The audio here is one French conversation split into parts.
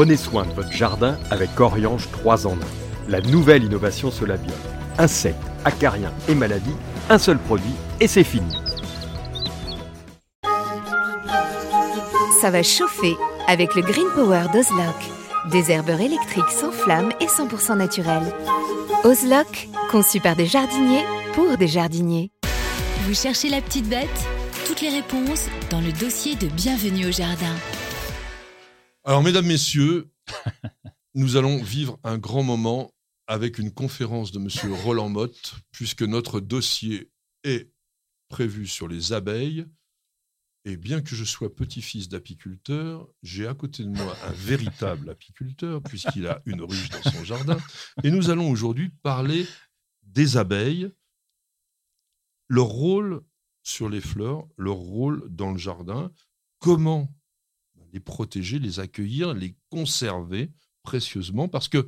Prenez soin de votre jardin avec Oriange 3 en 1. La nouvelle innovation Solabium. Insectes, acariens et maladies, un seul produit et c'est fini. Ça va chauffer avec le Green Power d'Ozlock. Des herbeurs électriques sans flamme et 100% naturels. Ozlock, conçu par des jardiniers pour des jardiniers. Vous cherchez la petite bête? Toutes les réponses dans le dossier de Bienvenue au Jardin. Alors, mesdames, messieurs, nous allons vivre un grand moment avec une conférence de Monsieur Roland Motte, puisque notre dossier est prévu sur les abeilles. Et bien que je sois petit-fils d'apiculteur, j'ai à côté de moi un véritable apiculteur, puisqu'il a une ruche dans son jardin. Et nous allons aujourd'hui parler des abeilles, leur rôle sur les fleurs, leur rôle dans le jardin, comment les protéger, les accueillir, les conserver précieusement, parce que,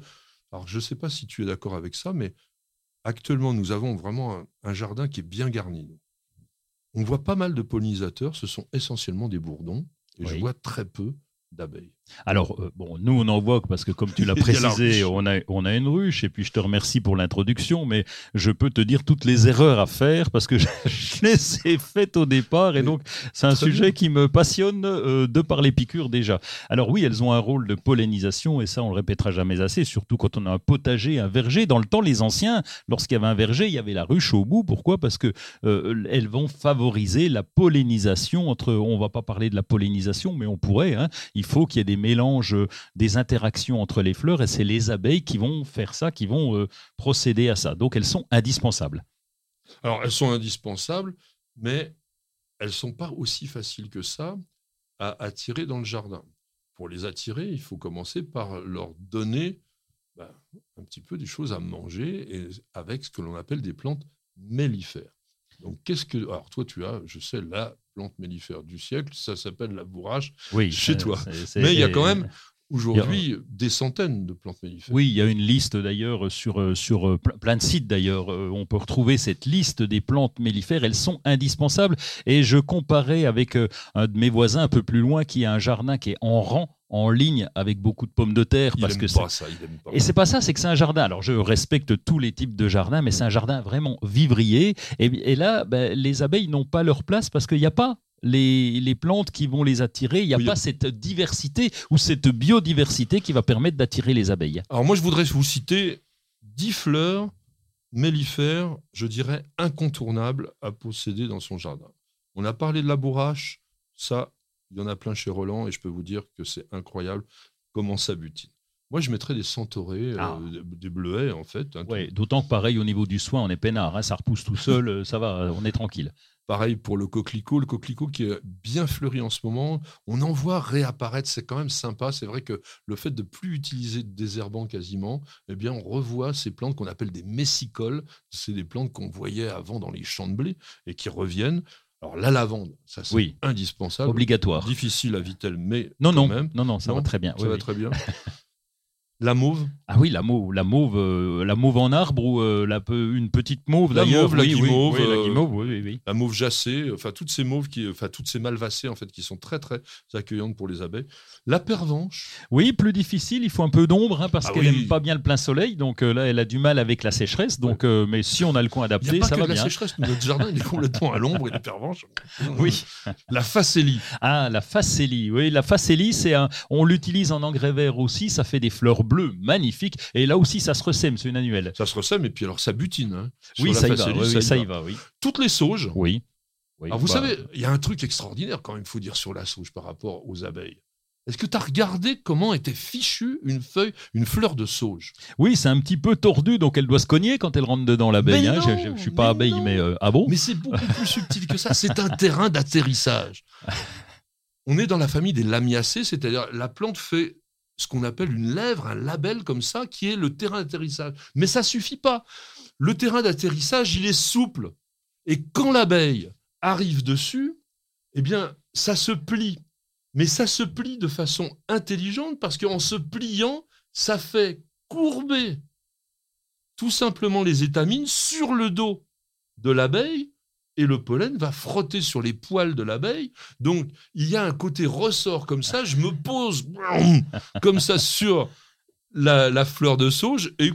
alors je ne sais pas si tu es d'accord avec ça, mais actuellement nous avons vraiment un, un jardin qui est bien garni. On voit pas mal de pollinisateurs, ce sont essentiellement des bourdons, et je vois très peu d'abeilles. Alors, euh, bon, nous, on en voit parce que, comme tu l'as précisé, on a, on a une ruche. Et puis, je te remercie pour l'introduction, mais je peux te dire toutes les erreurs à faire parce que je, je les ai faites au départ. Et donc, c'est un très sujet bien. qui me passionne euh, de par les piqûres déjà. Alors, oui, elles ont un rôle de pollinisation et ça, on le répétera jamais assez, surtout quand on a un potager, un verger. Dans le temps, les anciens, lorsqu'il y avait un verger, il y avait la ruche au bout. Pourquoi? Parce que euh, elles vont favoriser la pollinisation entre. On va pas parler de la pollinisation, mais on pourrait. hein. Il faut qu'il y ait des mélanges, euh, des interactions entre les fleurs, et c'est les abeilles qui vont faire ça, qui vont euh, procéder à ça. Donc elles sont indispensables. Alors, elles sont indispensables, mais elles ne sont pas aussi faciles que ça à attirer dans le jardin. Pour les attirer, il faut commencer par leur donner ben, un petit peu des choses à manger et avec ce que l'on appelle des plantes mellifères. Donc, qu'est-ce que. Alors, toi, tu as, je sais, la plante mellifère du siècle, ça s'appelle la bourrache. Oui, Chez toi. Mais il y a quand même aujourd'hui des centaines de plantes mellifères. Oui, il y a une liste d'ailleurs sur, euh, sur euh, ple- plein de sites d'ailleurs. euh, On peut retrouver cette liste des plantes mellifères. Elles sont indispensables. Et je comparais avec un de mes voisins un peu plus loin qui a un jardin qui est en rang, en ligne, avec beaucoup de pommes de terre. Il parce aime que pas ça, il aime pas. Et c'est pas ça, c'est que c'est un jardin. Alors je respecte tous les types de jardins, mais c'est un jardin vraiment vivrier. Et, et là, ben, les abeilles n'ont pas leur place parce qu'il n'y a pas les, les plantes qui vont les attirer. Il n'y a Oui, pas cette diversité ou cette biodiversité qui va permettre d'attirer les abeilles. Alors moi, je voudrais vous citer 10 fleurs mellifères, je dirais, incontournables à posséder dans son jardin. On a parlé de la bourrache, ça, il y en a plein chez Roland, et je peux vous dire que c'est incroyable comment ça butine. Moi, je mettrais des centaurées, euh, Ah. des- des bleuets, en fait. hein, Ouais, D'autant que pareil au niveau du soin, on est peinard. hein, ça repousse tout seul, euh, ça va, on est tranquille. Pareil pour le coquelicot, le coquelicot qui est bien fleuri en ce moment, on en voit réapparaître, c'est quand même sympa. C'est vrai que le fait de plus utiliser de désherbant quasiment, eh bien on revoit ces plantes qu'on appelle des messicoles. C'est des plantes qu'on voyait avant dans les champs de blé et qui reviennent. Alors la lavande, ça c'est Oui. indispensable. Obligatoire. Difficile à Vitel, mais Non, quand non, même. non, non, ça Non, va très bien. Ça oui, va oui. très bien. la mauve, Ah oui, la mauve, la mauve, euh, la mauve en arbre ou euh, la une petite mauve La d'ailleurs. mauve, la oui, guimauve, oui, la euh, guimauve, la mauve jassée, enfin toutes ces mauves qui, enfin toutes ces malvacées en fait qui sont très très accueillantes pour les abeilles. La pervenche, Oui, plus difficile, il faut un peu d'ombre hein, parce Ah qu'elle n'aime pas bien le plein soleil, donc euh, là elle a du mal avec la sécheresse. Donc, mais si on a le coin Il adapté, a pas ça que va la bien. sécheresse, notre jardin il est complètement à l'ombre et les pervenches. Oui. La facélie. Ah, la facélie. Oui, la facélie, c'est un. On l'utilise en engrais vert aussi. Ça fait des fleurs bleues magnifiques. Et là aussi, ça se ressème. C'est une annuelle. Ça se ressème et puis alors ça butine. hein. Oui, ça y va. oui, ça y va. Oui. Toutes les sauges. Oui. Oui, Alors vous bah, savez, il y a un truc extraordinaire quand même, il faut dire sur la sauge par rapport aux abeilles. Est-ce que tu as regardé comment était fichue une feuille, une fleur de sauge? Oui, c'est un petit peu tordu, donc elle doit se cogner quand elle rentre dedans l'abeille. Hein. Je, suis pas mais abeille, non. mais euh, ah bon? Mais c'est beaucoup plus subtil que ça. C'est un terrain d'atterrissage. On est dans la famille des lamiacées, c'est-à-dire la plante fait ce qu'on appelle une lèvre, un label comme ça, qui est le terrain d'atterrissage. Mais ça suffit pas. Le terrain d'atterrissage, il est souple. Et quand l'abeille arrive dessus, eh bien, ça se plie. Mais ça se plie de façon intelligente parce qu'en se pliant, ça fait courber tout simplement les étamines sur le dos de l'abeille et le pollen va frotter sur les poils de l'abeille. Donc, il y a un côté ressort comme ça. Je me pose comme ça sur la, fleur de sauge et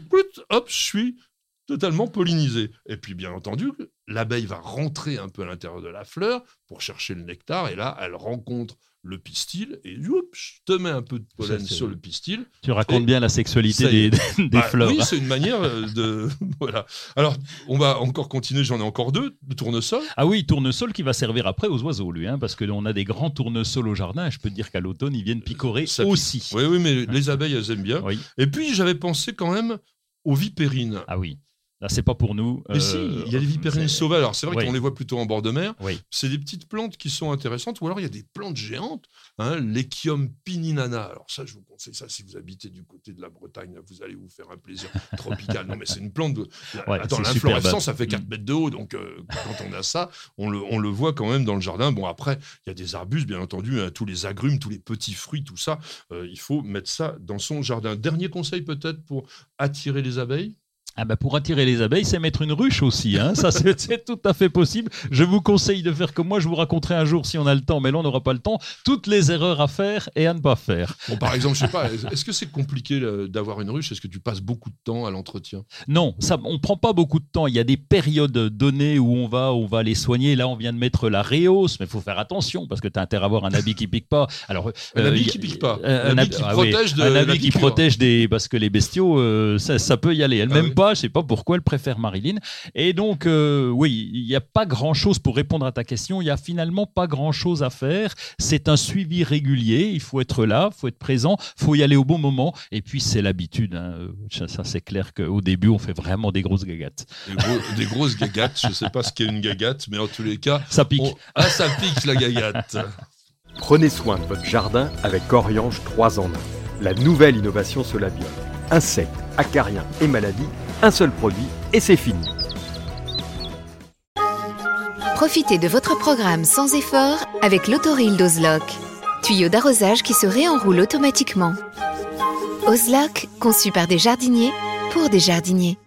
hop, je suis totalement pollinisé. Et puis, bien entendu, l'abeille va rentrer un peu à l'intérieur de la fleur pour chercher le nectar. Et là, elle rencontre le pistil et youp, je te mets un peu de pollen Ça, sur le pistil. Tu racontes bien la sexualité des, Bah, fleurs. Oui, c'est une manière euh, de. voilà. Alors, on va encore continuer. J'en ai encore deux de tournesol. Ah oui, tournesol qui va servir après aux oiseaux, lui, hein, parce que on a des grands tournesols au jardin. et Je peux te dire qu'à l'automne, ils viennent picorer Ça pique. aussi. Oui, oui, mais les abeilles, elles aiment bien. Oui. Et puis, j'avais pensé quand même aux vipérines. Ah oui. Là, c'est pas pour nous. Mais si, Euh, il y a les vipérines c'est- sauvages. Alors, c'est vrai Oui. qu'on les voit plutôt en bord de mer. Oui. C'est des petites plantes qui sont intéressantes. Ou alors, il y a des plantes géantes. Hein, L'Echium pininana. Alors, ça, je vous conseille ça si vous habitez du côté de la Bretagne. là, vous allez vous faire un plaisir tropical. Non, mais c'est une plante. De... Ouais, Attends, l'inflorescence, ça fait 4 Mm. mètres de haut. Donc, euh, quand on a ça, on le, on le voit quand même dans le jardin. Bon, après, il y a des arbustes, bien entendu. hein, tous les agrumes, tous les petits fruits, tout ça. euh, il faut mettre ça dans son jardin. Dernier conseil, peut-être, pour attirer les abeilles? Ah bah pour attirer les abeilles, c'est mettre une ruche aussi. Hein. Ça, c'est tout à fait possible. Je vous conseille de faire comme moi. Je vous raconterai un jour si on a le temps, mais là, on n'aura pas le temps. Toutes les erreurs à faire et à ne pas faire. Bon, par exemple, je sais pas, est-ce que c'est compliqué d'avoir une ruche? Est-ce que tu passes beaucoup de temps à l'entretien? Non, ça, on prend pas beaucoup de temps. Il y a des périodes données où on va, on va les soigner. Là, on vient de mettre la réhausse, mais il faut faire attention parce que tu as intérêt à avoir un habit qui pique pas. Alors, Un euh, habit qui pique pas. euh, Un habit qui protège de un habit qui protège des parce que les bestiaux, euh, ça, ça peut y aller. Elle Ah oui. pas, je sais pas pourquoi elle préfère Marilyn. Et donc, euh, oui, il n'y a pas grand chose pour répondre à ta question. Il y a finalement pas grand chose à faire. C'est un suivi régulier. Il faut être là, il faut être présent, il faut y aller au bon moment. Et puis c'est l'habitude. hein. Ça, ça, c'est clair qu'au début, on fait vraiment des grosses gagates. des, gros- des grosses gagates. Je sais pas ce qu'est une gagate, mais en tous les cas. Ça pique. on- Ah, ça pique la gagate Prenez soin de votre jardin avec Coriange 3 en 1. La nouvelle innovation Solabiol. Insectes, acariens et maladies, un seul produit et c'est fini. Profitez de votre programme sans effort avec l'autoril d'Ozlock. Tuyau d'arrosage qui se réenroule automatiquement. Ozlock, conçu par des jardiniers pour des jardiniers.